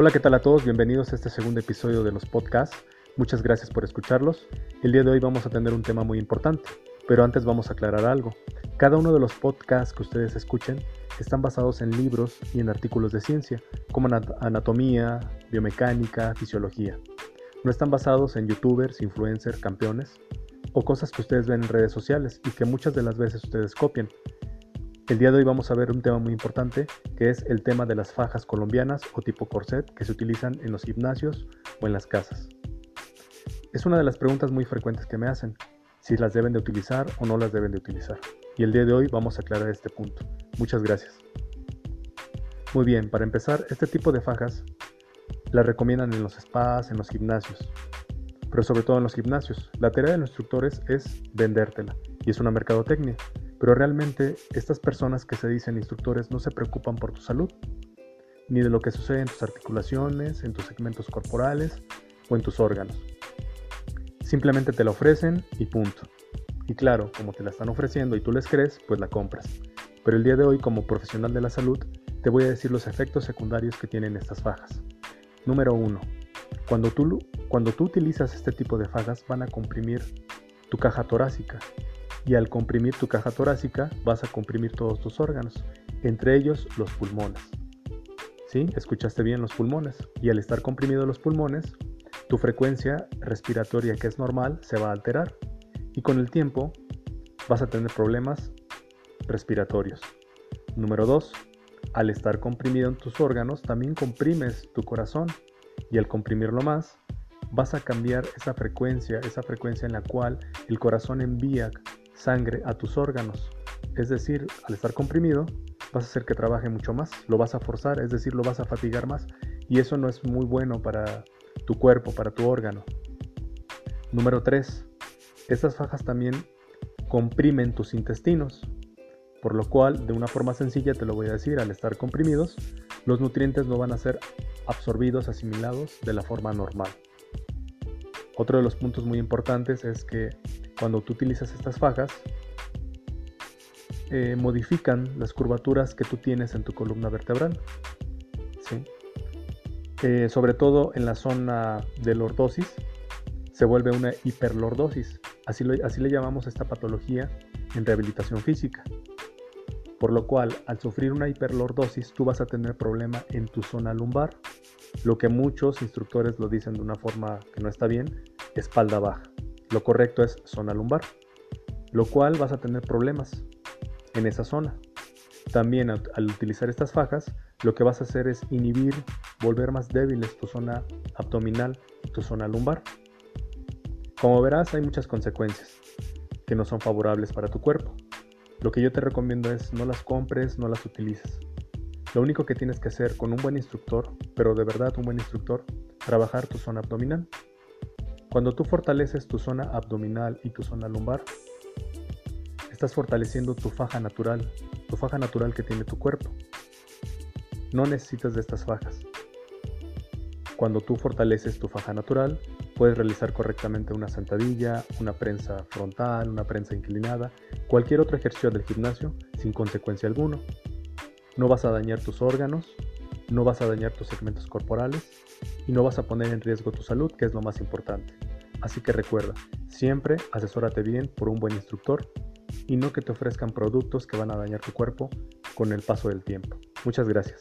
Hola, ¿qué tal a todos? Bienvenidos a este segundo episodio de los podcasts. Muchas gracias por escucharlos. El día de hoy vamos a tener un tema muy importante, pero antes vamos a aclarar algo. Cada uno de los podcasts que ustedes escuchen están basados en libros y en artículos de ciencia, como anatomía, biomecánica, fisiología. No están basados en youtubers, influencers, campeones o cosas que ustedes ven en redes sociales y que muchas de las veces ustedes copian. El día de hoy vamos a ver un tema muy importante que es el tema de las fajas colombianas o tipo corset que se utilizan en los gimnasios o en las casas. Es una de las preguntas muy frecuentes que me hacen, si las deben de utilizar o no las deben de utilizar. Y el día de hoy vamos a aclarar este punto. Muchas gracias. Muy bien, para empezar, este tipo de fajas las recomiendan en los spas, en los gimnasios, pero sobre todo en los gimnasios. La tarea de los instructores es vendértela y es una mercadotecnia pero realmente estas personas que se dicen instructores no se preocupan por tu salud, ni de lo que sucede en tus articulaciones, en tus segmentos corporales o en tus órganos. Simplemente te la ofrecen y punto. Y claro, como te la están ofreciendo y tú les crees, pues la compras. Pero el día de hoy, como profesional de la salud, te voy a decir los efectos secundarios que tienen estas fajas. Número 1. Cuando tú, cuando tú utilizas este tipo de fajas van a comprimir tu caja torácica, y al comprimir tu caja torácica vas a comprimir todos tus órganos, entre ellos los pulmones. ¿Sí? Escuchaste bien los pulmones. Y al estar comprimidos los pulmones, tu frecuencia respiratoria que es normal se va a alterar y con el tiempo vas a tener problemas respiratorios. Número 2. Al estar comprimido en tus órganos, también comprimes tu corazón y al comprimirlo más, vas a cambiar esa frecuencia, esa frecuencia en la cual el corazón envía sangre a tus órganos. Es decir, al estar comprimido, vas a hacer que trabaje mucho más, lo vas a forzar, es decir, lo vas a fatigar más y eso no es muy bueno para tu cuerpo, para tu órgano. Número 3. Estas fajas también comprimen tus intestinos, por lo cual, de una forma sencilla te lo voy a decir, al estar comprimidos, los nutrientes no van a ser absorbidos, asimilados de la forma normal. Otro de los puntos muy importantes es que cuando tú utilizas estas fajas, eh, modifican las curvaturas que tú tienes en tu columna vertebral. Eh, sobre todo en la zona de lordosis, se vuelve una hiperlordosis. Así, así le llamamos a esta patología en rehabilitación física. Por lo cual, al sufrir una hiperlordosis, tú vas a tener problema en tu zona lumbar, lo que muchos instructores lo dicen de una forma que no está bien, espalda baja. Lo correcto es zona lumbar, lo cual vas a tener problemas en esa zona. También al, utilizar estas fajas, lo que vas a hacer es inhibir, volver más débiles tu zona abdominal tu zona lumbar. Como verás, hay muchas consecuencias que no son favorables para tu cuerpo. Lo que yo te recomiendo es no las compres, no las utilices. Lo único que tienes que hacer con un buen instructor, pero de verdad un buen instructor, trabajar tu zona abdominal. Cuando tú fortaleces tu zona abdominal y tu zona lumbar, estás fortaleciendo tu faja natural, tu faja natural que tiene tu cuerpo. No necesitas de estas fajas. Cuando tú fortaleces tu faja natural, puedes realizar correctamente una sentadilla, una prensa frontal, una prensa inclinada, cualquier otro ejercicio del gimnasio sin consecuencia alguna. No vas a dañar tus órganos, no vas a dañar tus segmentos corporales y no vas a poner en riesgo tu salud, que es lo más importante. Así que recuerda, siempre asesórate bien por un buen instructor y no que te ofrezcan productos que van a dañar tu cuerpo con el paso del tiempo. Muchas gracias.